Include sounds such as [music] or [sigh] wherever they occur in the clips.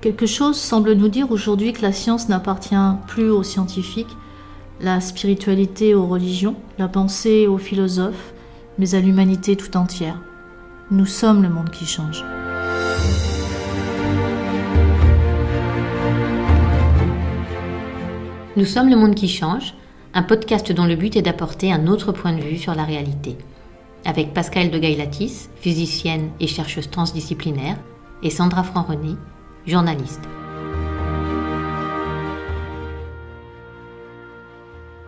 Quelque chose semble nous dire aujourd'hui que la science n'appartient plus aux scientifiques, la spiritualité aux religions, la pensée aux philosophes, mais à l'humanité tout entière. Nous sommes le monde qui change. Nous sommes le monde qui change, un podcast dont le but est d'apporter un autre point de vue sur la réalité. Avec Pascal de Gailatis, physicienne et chercheuse transdisciplinaire, et Sandra Franc-René, journaliste.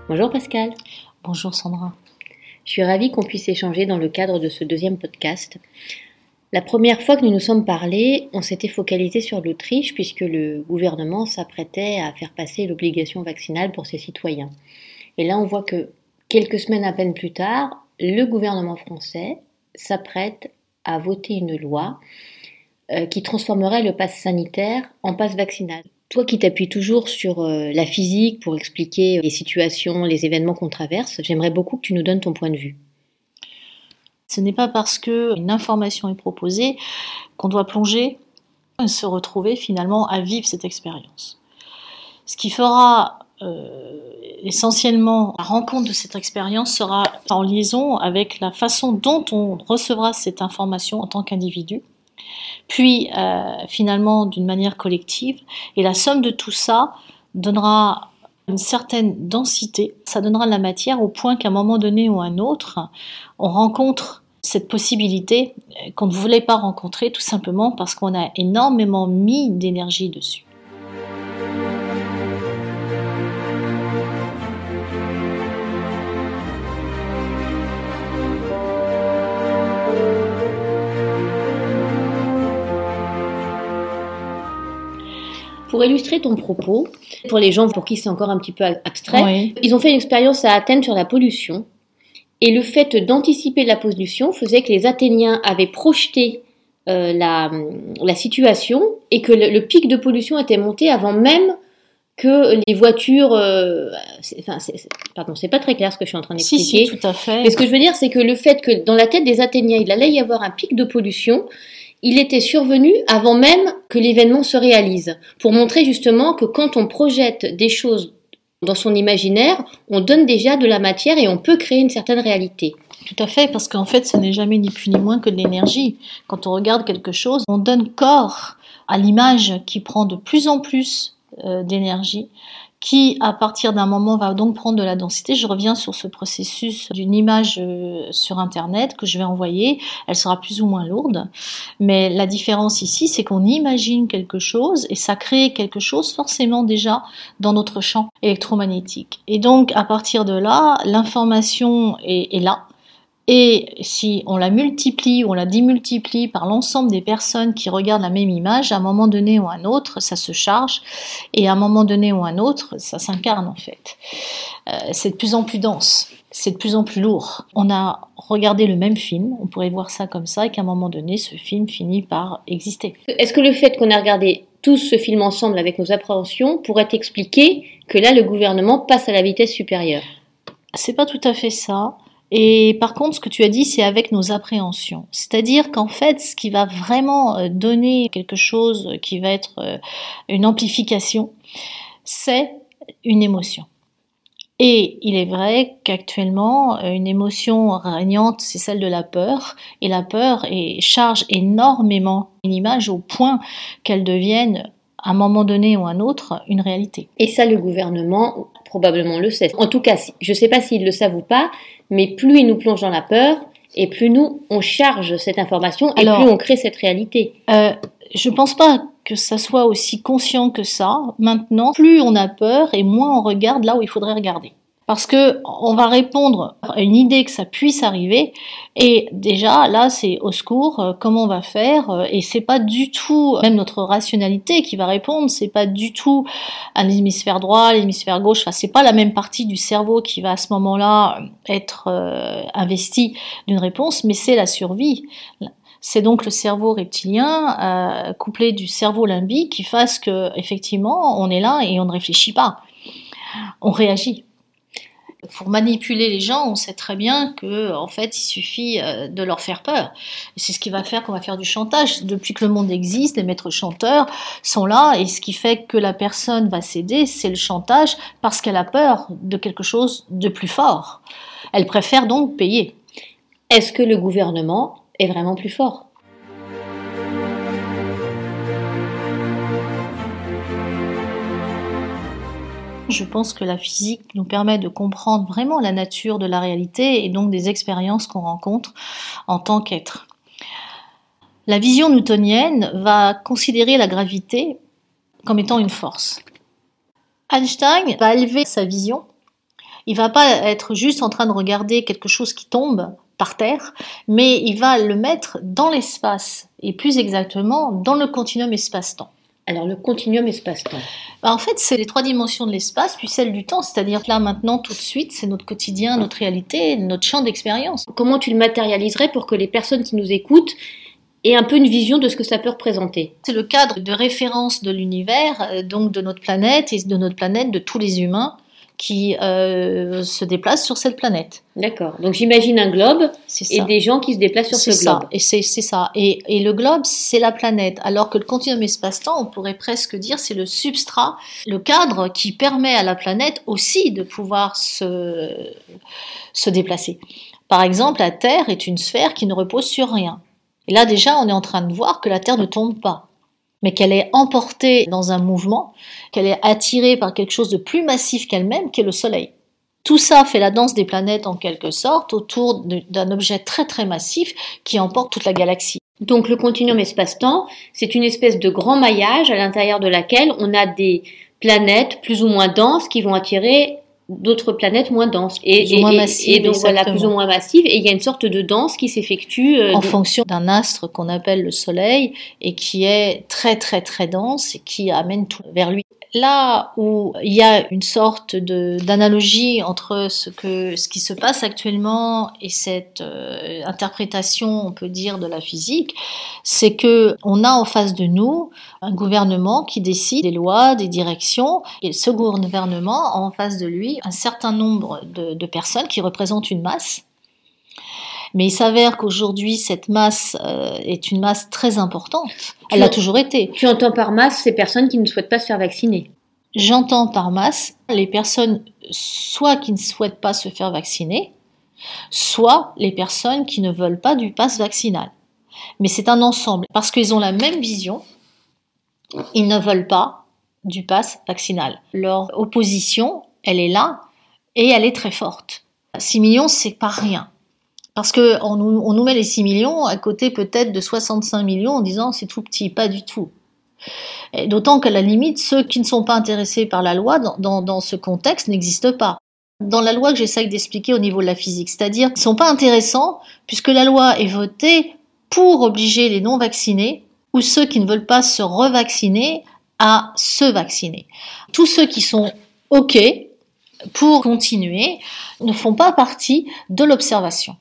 Bonjour Pascal. Bonjour Sandra. Je suis ravie qu'on puisse échanger dans le cadre de ce deuxième podcast. La première fois que nous nous sommes parlé, on s'était focalisé sur l'Autriche puisque le gouvernement s'apprêtait à faire passer l'obligation vaccinale pour ses citoyens. Et là, on voit que quelques semaines à peine plus tard, le gouvernement français s'apprête à voter une loi euh, qui transformerait le pass sanitaire en passe vaccinal. Toi qui t'appuies toujours sur euh, la physique pour expliquer les situations, les événements qu'on traverse, j'aimerais beaucoup que tu nous donnes ton point de vue. Ce n'est pas parce qu'une information est proposée qu'on doit plonger et se retrouver finalement à vivre cette expérience. Ce qui fera euh, essentiellement la rencontre de cette expérience sera en liaison avec la façon dont on recevra cette information en tant qu'individu, puis euh, finalement d'une manière collective. Et la somme de tout ça donnera une certaine densité, ça donnera de la matière au point qu'à un moment donné ou un autre, on rencontre cette possibilité qu'on ne voulait pas rencontrer tout simplement parce qu'on a énormément mis d'énergie dessus. Pour illustrer ton propos, pour les gens pour qui c'est encore un petit peu abstrait, ils ont fait une expérience à Athènes sur la pollution. Et le fait d'anticiper la pollution faisait que les Athéniens avaient projeté euh, la, la, situation et que le, pic de pollution était monté avant même que les voitures. Euh, enfin, pardon, c'est pas très clair ce que je suis en train d'expliquer. Si, si, tout à fait. Mais ce que je veux dire, c'est que le fait que dans la tête des Athéniens, il allait y avoir un pic de pollution, il était survenu avant même que l'événement se réalise, pour montrer justement que quand on projette des choses dans son imaginaire, on donne déjà de la matière et on peut créer une certaine réalité. Tout à fait, parce qu'en fait, ce n'est jamais ni plus ni moins que de l'énergie. Quand on regarde quelque chose, on donne corps à l'image qui prend de plus en plus euh, d'énergie qui, à partir d'un moment, va donc prendre de la densité. Je reviens sur ce processus d'une image euh, sur Internet que je vais envoyer. Elle sera plus ou moins lourde. Mais la différence ici, c'est qu'on imagine quelque chose et ça crée quelque chose forcément déjà dans notre champ électromagnétique. Et donc, à partir de là, l'information est, est là. Et si on la multiplie ou on la démultiplie par l'ensemble des personnes qui regardent la même image, à un moment donné ou à un autre, ça se charge, et à un moment donné ou à un autre, ça s'incarne en fait. Euh, c'est de plus en plus dense, c'est de plus en plus lourd. On a regardé le même film, on pourrait voir ça comme ça, et qu'à un moment donné, ce film finit par exister. Est-ce que le fait qu'on a regardé tous ce film ensemble avec nos appréhensions pourrait expliquer que là, le gouvernement passe à la vitesse supérieure? C'est pas tout à fait ça. Et par contre, ce que tu as dit, c'est avec nos appréhensions. C'est-à-dire qu'en fait, ce qui va vraiment euh, donner quelque chose qui va être euh, une amplification, c'est une émotion. Et il est vrai qu'actuellement, euh, une émotion régnante, c'est celle de la peur. Et la peur charge énormément une image au point qu'elle devienne, à un moment donné ou à un autre, une réalité. Et ça, le gouvernement probablement le sait. En tout cas, je ne sais pas s'ils le savent ou pas, mais plus il nous plonge dans la peur, et plus nous, on charge cette information, et plus on crée cette réalité. Euh, je ne pense pas que ça soit aussi conscient que ça. Maintenant, plus on a peur, et moins on regarde là où il faudrait regarder parce que on va répondre à une idée que ça puisse arriver et déjà là c'est au secours euh, comment on va faire euh, et c'est pas du tout même notre rationalité qui va répondre c'est pas du tout un hémisphère droit l'hémisphère gauche. Enfin c'est pas la même partie du cerveau qui va à ce moment-là être euh, investie d'une réponse mais c'est la survie. C'est donc le cerveau reptilien couplé du cerveau limbique qui fasse que effectivement on est là et on ne réfléchit pas. On réagit Pour manipuler les gens, on sait très bien que en fait, il suffit euh, de leur faire peur. C'est ce qui va faire qu'on va faire du chantage. Depuis que le monde existe, les maîtres chanteurs sont là, et ce qui fait que la personne va céder, c'est le chantage parce qu'elle a peur de quelque chose de plus fort. Elle préfère donc payer. Est-ce que le gouvernement est vraiment plus fort? Je pense que la physique nous permet de comprendre vraiment la nature de la réalité et donc des expériences qu'on rencontre en tant qu'être. La vision newtonienne va considérer la gravité comme étant une force. Einstein va élever sa vision. Il va pas être juste en train de regarder quelque chose qui tombe par terre, mais il va le mettre dans l'espace et plus exactement dans le continuum espace-temps. Alors le continuum espace-temps. Bah, en fait, c'est les trois dimensions de l'espace, puis celle du temps, c'est-à-dire que là, maintenant, tout de suite, c'est notre quotidien, notre réalité, notre champ d'expérience. Comment tu le matérialiserais pour que les personnes qui nous écoutent aient un peu une vision de ce que ça peut représenter? C'est le cadre de référence de l'univers, euh, donc de notre planète et de notre planète, de tous les humains qui euh, se déplacent sur cette planète. D'accord. Donc j'imagine un globe et des gens qui se déplacent sur ce globe. Ça. Et c'est ça. Et, et, le globe, c'est la planète. Alors que le continuum espace-temps, on pourrait presque dire, c'est le substrat, le cadre qui permet à la planète aussi de pouvoir se, se déplacer. Par exemple, la Terre est une sphère qui ne repose sur rien. Et là déjà, on est en train de voir que la Terre ne tombe pas mais qu'elle est emportée dans un mouvement, qu'elle est attirée par quelque chose de plus massif qu'elle-même, qui est le Soleil. Tout ça fait la danse des planètes en quelque sorte autour d'un objet très très massif qui emporte toute la galaxie. Donc le continuum espace-temps, c'est une espèce de grand maillage à l'intérieur de laquelle on a des planètes plus ou moins denses qui vont attirer d'autres planètes moins denses. Et, plus ou moins massives, et donc voilà plus ou moins massives. Et il y a une sorte de danse qui s'effectue euh, en fonction d'un astre qu'on appelle le soleil et qui est très très très dense et qui amène tout vers lui là où il y a une sorte d'analogie entre ce, que, ce qui se passe actuellement et cette euh, interprétation, on peut dire, de la physique, c'est que on a en face de nous un gouvernement qui décide des lois, des directions, et ce gouvernement a en face de lui un certain nombre de, de personnes qui représentent une masse mais il s'avère qu'aujourd'hui, cette masse euh, est une masse très importante. Elle l'a toujours été. Tu entends par masse ces personnes qui ne souhaitent pas se faire vacciner J'entends par masse les personnes soit qui ne souhaitent pas se faire vacciner, soit les personnes qui ne veulent pas du pass vaccinal. Mais c'est un ensemble, parce qu'ils ont la même vision, ils ne veulent pas du pass vaccinal. Leur opposition, elle est là, et elle est très forte. 6 millions, c'est pas rien. Parce qu'on nous, on nous met les 6 millions à côté peut-être de 65 millions en disant c'est tout petit, pas du tout. D'autant qu'à la limite, ceux qui ne sont pas intéressés par la loi dans, dans, dans ce contexte n'existent pas. Dans la loi que j'essaye d'expliquer au niveau de la physique, c'est-à-dire qu'ils ne sont pas intéressants puisque la loi est votée pour obliger les non-vaccinés ou ceux qui ne veulent pas se revacciner à se vacciner. Tous ceux qui sont OK pour continuer ne font pas partie de l'observation.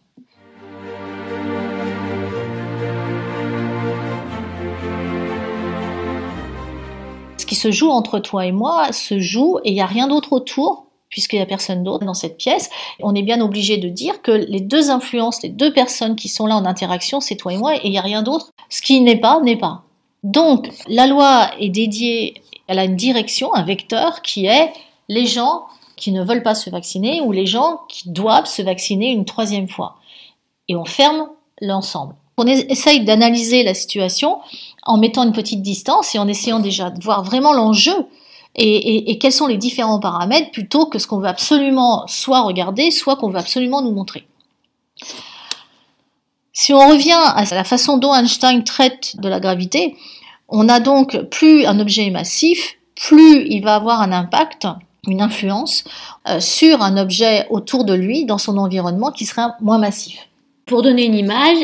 Se joue entre toi et moi se joue et il n'y a rien d'autre autour puisqu'il n'y a personne d'autre dans cette pièce. On est bien obligé de dire que les deux influences, les deux personnes qui sont là en interaction, c'est toi et moi et il n'y a rien d'autre. Ce qui n'est pas, n'est pas. Donc, la loi est dédiée, elle a une direction, un vecteur qui est les gens qui ne veulent pas se vacciner ou les gens qui doivent se vacciner une troisième fois. Et on ferme l'ensemble. On essaye d'analyser la situation en mettant une petite distance et en essayant déjà de voir vraiment l'enjeu et, quels sont les différents paramètres plutôt que ce qu'on veut absolument soit regarder, soit qu'on veut absolument nous montrer. Si on revient à la façon dont Einstein traite de la gravité, on a donc plus un objet massif, plus il va avoir un impact, une influence euh, sur un objet autour de lui, dans son environnement, qui sera moins massif. Pour donner une image,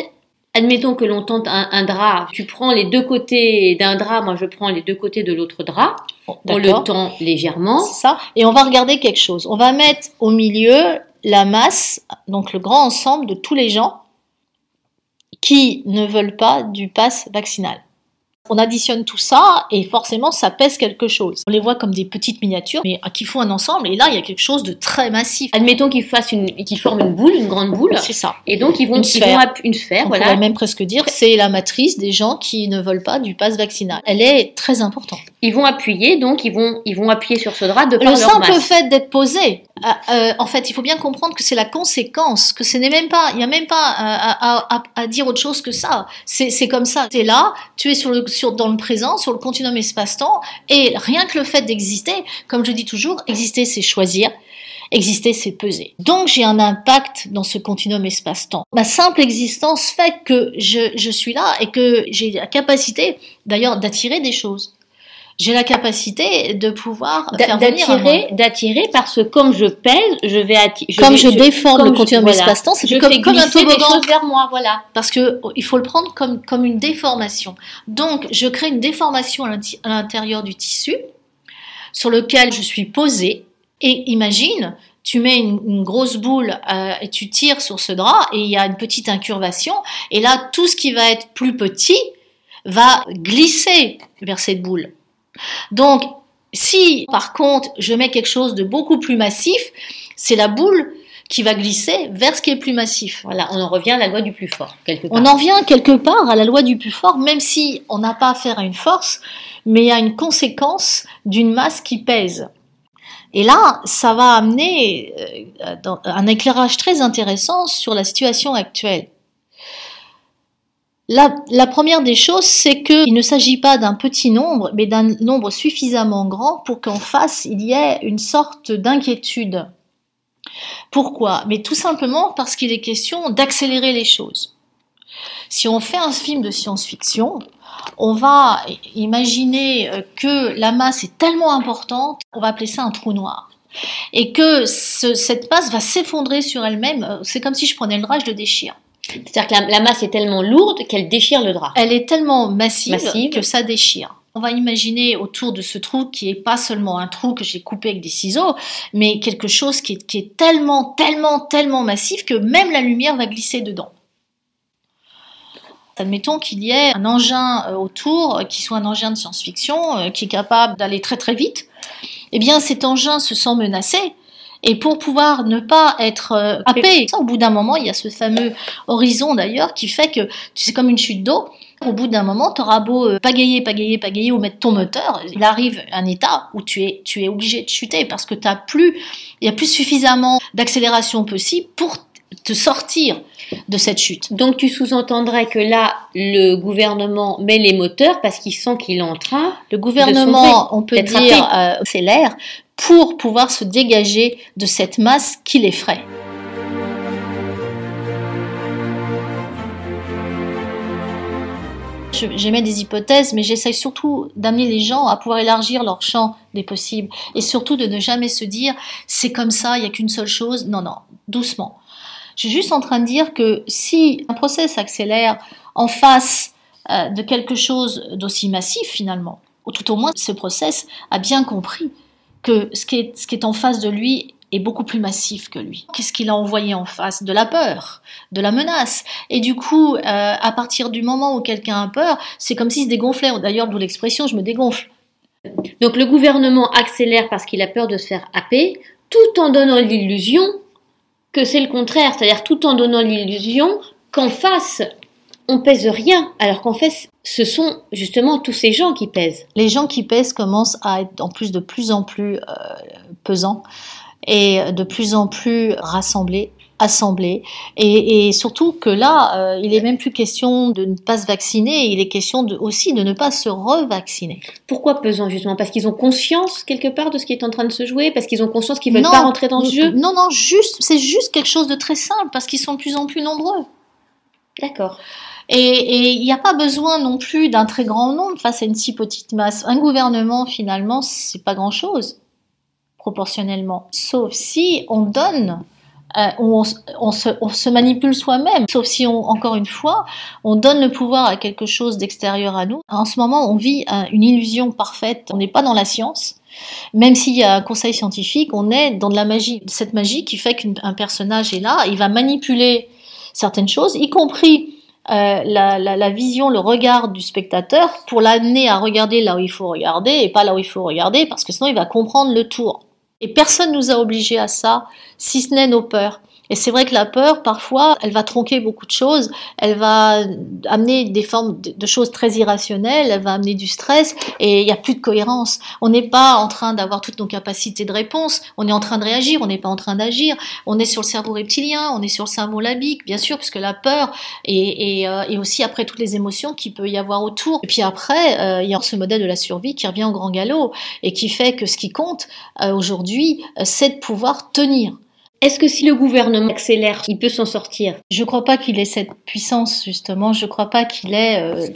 Admettons que l'on tente un, drap, tu prends les deux côtés d'un drap, moi je prends les deux côtés de l'autre drap, on le tend légèrement. ça, et on va regarder quelque chose. On va mettre au milieu la masse, donc le grand ensemble de tous les gens qui ne veulent pas du pass vaccinal. On additionne tout ça et forcément ça pèse quelque chose. On les voit comme des petites miniatures, mais qui font un ensemble. Et là, il y a quelque chose de très massif. Admettons qu'ils fassent une, qu'ils forment une boule, une grande boule. C'est ça. Et donc ils vont, Une ils sphère. vont une sphère, On voilà. pourrait même presque dire c'est la matrice des gens qui ne veulent pas du pass vaccinal. Elle est très importante. Ils vont appuyer, donc ils vont, ils vont appuyer sur ce drap de par Le leur simple masse. fait d'être posé, euh, euh, en fait, il faut bien comprendre que c'est la conséquence, que ce n'est même pas, il n'y a même pas à, à- à- à dire autre chose que ça. C'est c'est comme ça. Tu es là, tu es sur le, sur, dans le présent, sur le continuum espace-temps, et rien que le fait d'exister, comme je dis toujours, exister, c'est choisir. Exister, c'est peser. Donc j'ai un impact dans ce continuum espace-temps. Ma simple existence fait que je, je suis là et que j'ai la capacité, d'ailleurs, d'attirer des choses. J'ai la capacité de pouvoir. D'attirer, d'attirer parce que comme je pèse, je vais attirer. comme je, déforme comme le je- continuum voilà. espace-temps, c'est comme, comme un toboggan. choses vers moi, voilà. Parce que oh, il faut le prendre comme, comme une déformation. Donc, je crée une déformation à l'intérieur du tissu sur lequel je suis posée. Et imagine, tu mets une, une grosse boule euh, et tu tires sur ce drap et il y a une petite incurvation. Et là, tout ce qui va être plus petit va glisser vers cette boule. Donc, si par contre je mets quelque chose de beaucoup plus massif, c'est la boule qui va glisser vers ce qui est plus massif. Voilà, on en revient à la loi du plus fort, quelque part. On en vient quelque part à la loi du plus fort, même si on n'a pas affaire à une force, mais a une conséquence d'une masse qui pèse. Et là, ça va amener euh, un éclairage très intéressant sur la situation actuelle. La, la première des choses, c'est qu'il ne s'agit pas d'un petit nombre, mais d'un nombre suffisamment grand pour qu'en face, il y ait une sorte d'inquiétude. Pourquoi? Mais tout simplement parce qu'il est question d'accélérer les choses. Si on fait un film de science-fiction, on va imaginer euh, que la masse est tellement importante, on va appeler ça un trou noir. Et que ce- cette masse va s'effondrer sur elle-même. Euh, C'est comme si je prenais le drap, je le déchire. C'est-à-dire que la, la masse est tellement lourde qu'elle déchire le drap. Elle est tellement massive, Massive. que ça déchire. On va imaginer autour de ce trou qui est pas seulement un trou que j'ai coupé avec des ciseaux, mais quelque chose qui est, qui est tellement, tellement, tellement massif que même la lumière va glisser dedans. Admettons qu'il y ait un engin euh, autour, euh, qui soit un engin de science-fiction, euh, qui est capable d'aller très très vite. Eh bien, cet engin se sent menacé. Et pour pouvoir ne pas être euh, happé, au bout d'un moment, il y a ce fameux horizon d'ailleurs qui fait que sais comme une chute d'eau. Au bout d'un moment, tu auras beau euh, pagayer, pagayer, pagayer ou mettre ton moteur, il arrive un état où tu es, tu es obligé de chuter parce que t'as plus, il y a plus suffisamment d'accélération possible pour te sortir de cette chute. Donc tu sous-entendrais que là, le gouvernement met les moteurs parce qu'il sent qu'il est en train. Le gouvernement, on peut dire, euh, c'est l'air pour pouvoir se dégager de cette masse qui l'effraie. J'émets des hypothèses, mais j'essaye surtout d'amener les gens à pouvoir élargir leur champ des possibles et surtout de ne jamais se dire c'est comme ça, il n'y a qu'une seule chose. Non, non, doucement. Je suis juste en train de dire que si un procès s'accélère en face euh, de quelque chose d'aussi massif finalement, ou tout au moins ce process a bien compris que ce qui est, ce qui est en face de lui est beaucoup plus massif que lui. Qu'est-ce qu'il a envoyé en face De la peur, de la menace. Et du coup, euh, à partir du moment où quelqu'un a peur, c'est comme s'il se dégonflait. D'ailleurs, d'où l'expression je me dégonfle. Donc le gouvernement accélère parce qu'il a peur de se faire happer, tout en donnant l'illusion que c'est le contraire, c'est-à-dire tout en donnant l'illusion qu'en face on pèse rien, alors qu'en fait ce sont justement tous ces gens qui pèsent. Les gens qui pèsent commencent à être en plus de plus en plus euh, pesants et de plus en plus rassemblés, assemblés. Et, et surtout que là, euh, il est même plus question de ne pas se vacciner, il est question de, aussi de ne pas se revacciner. Pourquoi pesant justement? Parce qu'ils ont conscience quelque part de ce qui est en train de se jouer, parce qu'ils ont conscience qu'ils veulent Non, pas rentrer dans ce jeu? Non, non, juste, c'est juste quelque chose de très simple parce qu'ils sont de plus en plus nombreux. D'accord. Et il n'y a pas besoin non plus d'un très grand nombre face à une si petite masse. Un gouvernement, finalement, c'est pas grand-chose, proportionnellement. Sauf si on donne, euh, on, se, on se manipule soi-même. Sauf si, on, encore une fois, on donne le pouvoir à quelque chose d'extérieur à nous. En ce moment, on vit un- une illusion parfaite. On n'est pas dans la science. Même s'il y a un conseil scientifique, on est dans de la magie. Cette magie qui fait qu'un personnage est là, il va manipuler certaines choses, y compris euh, la, vision, le regard du spectateur pour l'amener à regarder là où il faut regarder et pas là où il faut regarder parce que sinon il va comprendre le tour. Et personne nous a obligés à ça, si ce n'est nos peurs. Et c'est vrai que la peur, parfois, elle va tronquer beaucoup de choses, elle va amener des formes de choses très irrationnelles, elle va amener du stress, et il n'y a plus de cohérence. On n'est pas en train d'avoir toutes nos capacités de réponse, on est en train de réagir, on n'est pas en train d'agir. On est sur le cerveau reptilien, on est sur le cerveau lambique, bien sûr, puisque la peur et, et, euh, et aussi après toutes les émotions qu'il peut y avoir autour. Et puis après, euh, il y a ce modèle de la survie qui revient au grand galop et qui fait que ce qui compte euh, aujourd'hui, c'est de pouvoir tenir. Est-ce que si le gouvernement accélère, il peut s'en sortir? Je ne crois pas qu'il ait cette puissance, justement. Je ne crois pas qu'il ait euh,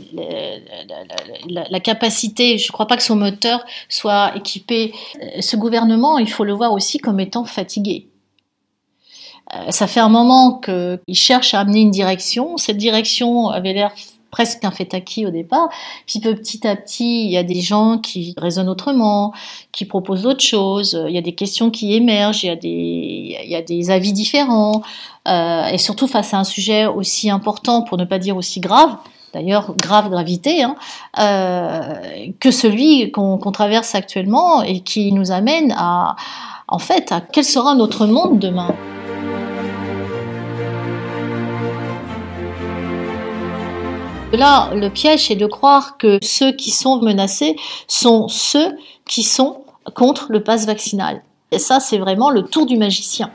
la, la, capacité, je ne crois pas que son moteur soit équipé. Euh, ce gouvernement, il faut le voir aussi comme étant fatigué. Euh, ça fait un moment qu'il cherche à amener une direction. Cette direction avait l'air presque un fait acquis au départ. Puis petit à petit, il y a des gens qui raisonnent autrement, qui proposent d'autres choses. Il y a des questions qui émergent, il y a des, il y a des avis différents. Euh, et surtout face à un sujet aussi important, pour ne pas dire aussi grave, d'ailleurs grave gravité, hein, euh, que celui qu'on traverse actuellement et qui nous amène à, en fait, à quel sera notre monde demain. Là, le piège est de croire que ceux qui sont menacés sont ceux qui sont contre le pass vaccinal. Et ça, c'est vraiment le tour du magicien.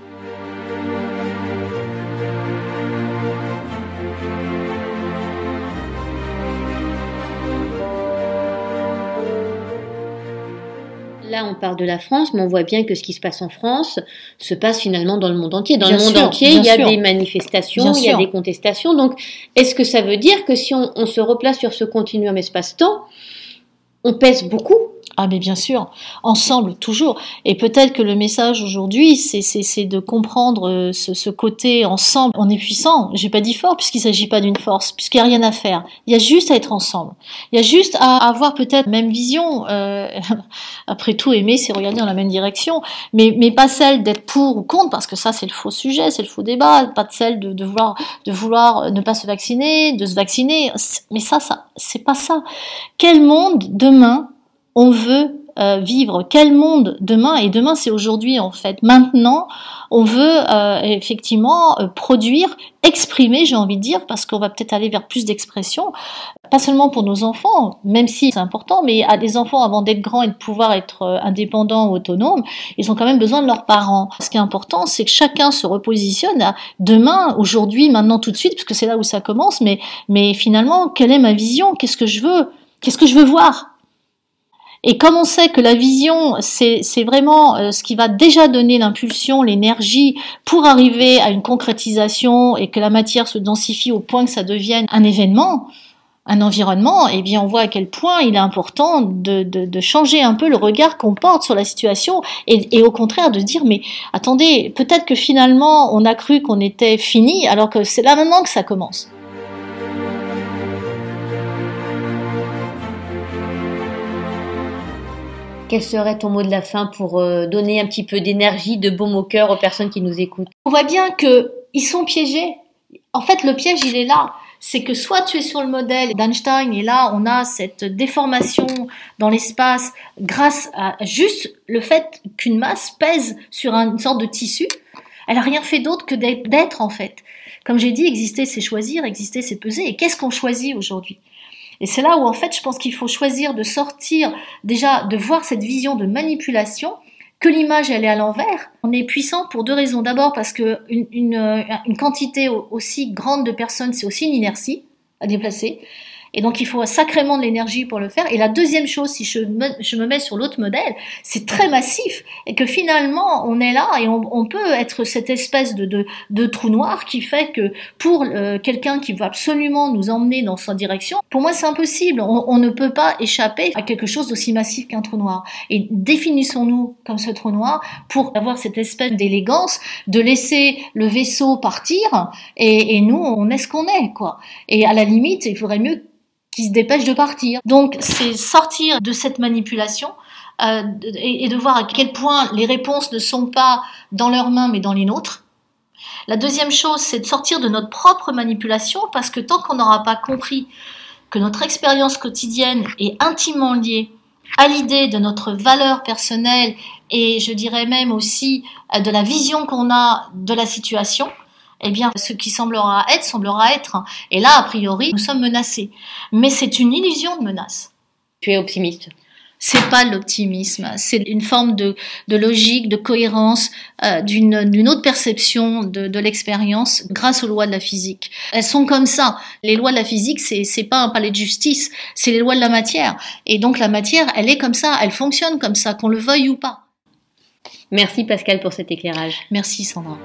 Parle de la France, mais on voit bien que ce qui se passe en France se passe finalement dans le monde entier. Dans le monde entier, il y a des manifestations, il y a des contestations. Donc, est-ce que ça veut dire que si on se replace sur ce continuum espace-temps, on pèse beaucoup ah mais bien sûr, ensemble toujours. Et peut-être que le message aujourd'hui, c'est de comprendre euh, ce, ce, côté ensemble. On est puissant. J'ai pas dit fort puisqu'il s'agit pas d'une force, puisqu'il n'y a rien à faire. Il y a juste à être ensemble. Il y a juste à avoir peut-être même vision. Euh, [laughs] après tout, aimer, c'est regarder dans la même direction, mais mais pas celle d'être pour ou contre, parce que ça c'est le faux sujet, c'est le faux débat. Pas de celle de, de vouloir de vouloir ne pas se vacciner, de se vacciner. Mais ça, ça c'est pas ça. Quel monde demain on veut euh, vivre, quel monde demain, et demain c'est aujourd'hui en fait, maintenant on veut euh, effectivement euh, produire, exprimer, j'ai envie de dire, parce qu'on va peut-être aller vers plus d'expression, pas seulement pour nos enfants, même si c'est important, mais à des enfants avant d'être grands et de pouvoir être indépendants ou autonomes, ils ont quand même besoin de leurs parents. Ce qui est important, c'est que chacun se repositionne à demain, aujourd'hui, maintenant, tout de suite, parce que c'est là où ça commence, mais, mais finalement, quelle est ma vision? Qu'est-ce que je veux? Qu'est-ce que je veux voir? Et comme on sait que la vision, c'est vraiment euh, ce qui va déjà donner l'impulsion, l'énergie pour arriver à une concrétisation et que la matière se densifie au point que ça devienne un événement, un environnement, eh bien on voit à quel point il est important de, de, changer un peu le regard qu'on porte sur la situation et, et, au contraire de dire mais attendez, peut-être que finalement on a cru qu'on était fini alors que c'est là maintenant que ça commence. Quel serait ton mot de la fin pour euh, donner un petit peu d'énergie, de baume au cœur aux personnes qui nous écoutent? On voit bien que ils sont piégés. En fait, le piège, il est là. C'est que soit tu es sur le modèle d'Einstein et là, on a cette déformation dans l'espace grâce à juste le fait qu'une masse pèse sur une sorte de tissu. Elle a rien fait d'autre que d'être en fait. Comme j'ai dit, exister, c'est choisir, exister, c'est peser. Et qu'est-ce qu'on choisit aujourd'hui? Et c'est là où en fait je pense qu'il faut choisir de sortir déjà de voir cette vision de manipulation que l'image elle est à l'envers. On est puissant pour deux raisons. D'abord parce que une, une, une quantité aussi grande de personnes c'est aussi une inertie à déplacer. Et donc, il faut sacrément de l'énergie pour le faire. Et la deuxième chose, si je me, je me mets sur l'autre modèle, c'est très massif. Et que finalement, on est là et on, on peut être cette espèce de, de, de, trou noir qui fait que pour euh, quelqu'un qui veut absolument nous emmener dans sa direction, pour moi, c'est impossible. On, on, ne peut pas échapper à quelque chose d'aussi massif qu'un trou noir. Et définissons-nous comme ce trou noir pour avoir cette espèce d'élégance de laisser le vaisseau partir et, et nous, on est ce qu'on est, quoi. Et à la limite, il faudrait mieux qui se dépêchent de partir. Donc c'est sortir de cette manipulation euh, et, de voir à quel point les réponses ne sont pas dans leurs mains mais dans les nôtres. La deuxième chose, c'est de sortir de notre propre manipulation parce que tant qu'on n'aura pas compris que notre expérience quotidienne est intimement liée à l'idée de notre valeur personnelle et je dirais même aussi de la vision qu'on a de la situation, eh bien, ce qui semblera être, semblera être. Et là, a priori, nous sommes menacés. Mais c'est une illusion de menace. Tu es optimiste? C'est pas l'optimisme, c'est une forme de, de, logique, de cohérence, euh, d'une autre perception de, de l'expérience grâce aux lois de la physique. Elles sont comme ça. Les lois de la physique, c'est c'est pas un palais de justice, c'est les lois de la matière. Et donc la matière, elle est comme ça, elle fonctionne comme ça, qu'on le veuille ou pas. Merci Pascal pour cet éclairage. Merci Sandra.